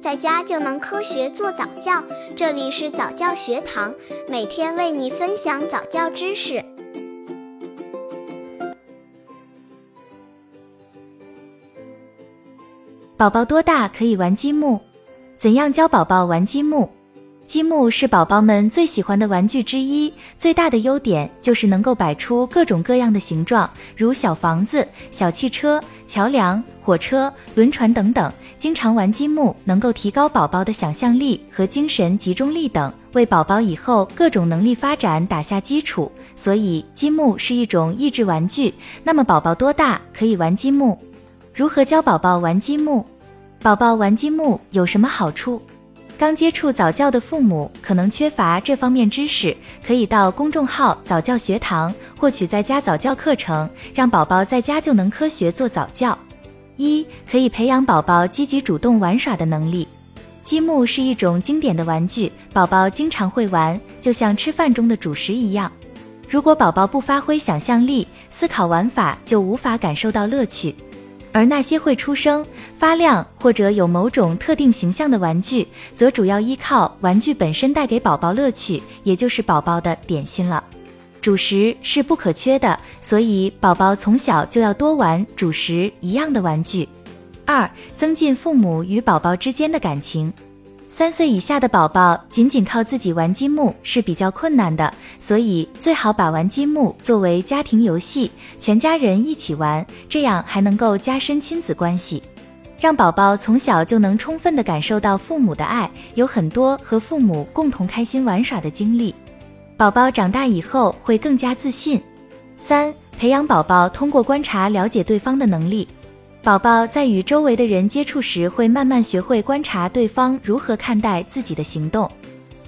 在家就能科学做早教。这里是早教学堂，每天为你分享早教知识。宝宝多大可以玩积木？怎样教宝宝玩积木？积木是宝宝们最喜欢的玩具之一，最大的优点就是能够摆出各种各样的形状，如小房子、小汽车、桥梁、火车、轮船等等。经常玩积木能够提高宝宝的想象力和精神集中力等，为宝宝以后各种能力发展打下基础。所以，积木是一种益智玩具。那么，宝宝多大可以玩积木？如何教宝宝玩积木？宝宝玩积木有什么好处？刚接触早教的父母可能缺乏这方面知识，可以到公众号早教学堂获取在家早教课程，让宝宝在家就能科学做早教。一、可以培养宝宝积极主动玩耍的能力。积木是一种经典的玩具，宝宝经常会玩，就像吃饭中的主食一样。如果宝宝不发挥想象力，思考玩法，就无法感受到乐趣。而那些会出声、发亮或者有某种特定形象的玩具，则主要依靠玩具本身带给宝宝乐趣，也就是宝宝的点心了。主食是不可缺的，所以宝宝从小就要多玩主食一样的玩具。二、增进父母与宝宝之间的感情。三岁以下的宝宝仅仅靠自己玩积木是比较困难的，所以最好把玩积木作为家庭游戏，全家人一起玩，这样还能够加深亲子关系，让宝宝从小就能充分的感受到父母的爱，有很多和父母共同开心玩耍的经历。宝宝长大以后会更加自信。三、培养宝宝通过观察了解对方的能力。宝宝在与周围的人接触时，会慢慢学会观察对方如何看待自己的行动。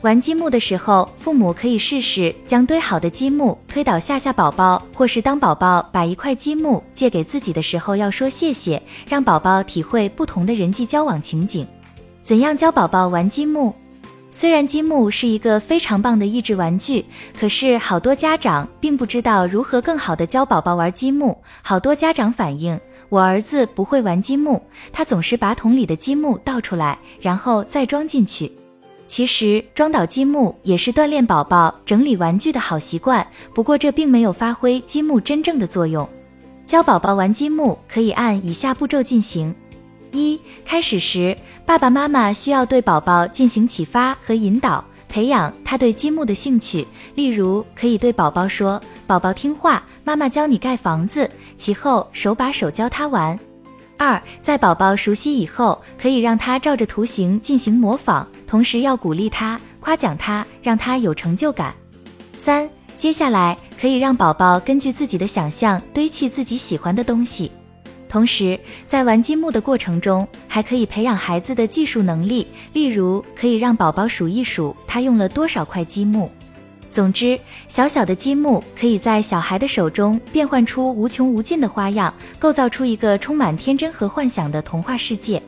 玩积木的时候，父母可以试试将堆好的积木推倒吓吓宝宝，或是当宝宝把一块积木借给自己的时候，要说谢谢，让宝宝体会不同的人际交往情景。怎样教宝宝玩积木？虽然积木是一个非常棒的益智玩具，可是好多家长并不知道如何更好的教宝宝玩积木。好多家长反映。我儿子不会玩积木，他总是把桶里的积木倒出来，然后再装进去。其实装倒积木也是锻炼宝宝整理玩具的好习惯，不过这并没有发挥积木真正的作用。教宝宝玩积木可以按以下步骤进行：一、开始时，爸爸妈妈需要对宝宝进行启发和引导，培养他对积木的兴趣。例如，可以对宝宝说：“宝宝听话。”妈妈教你盖房子，其后手把手教他玩。二，在宝宝熟悉以后，可以让他照着图形进行模仿，同时要鼓励他、夸奖他，让他有成就感。三，接下来可以让宝宝根据自己的想象堆砌自己喜欢的东西，同时在玩积木的过程中，还可以培养孩子的技术能力，例如可以让宝宝数一数他用了多少块积木。总之，小小的积木可以在小孩的手中变换出无穷无尽的花样，构造出一个充满天真和幻想的童话世界。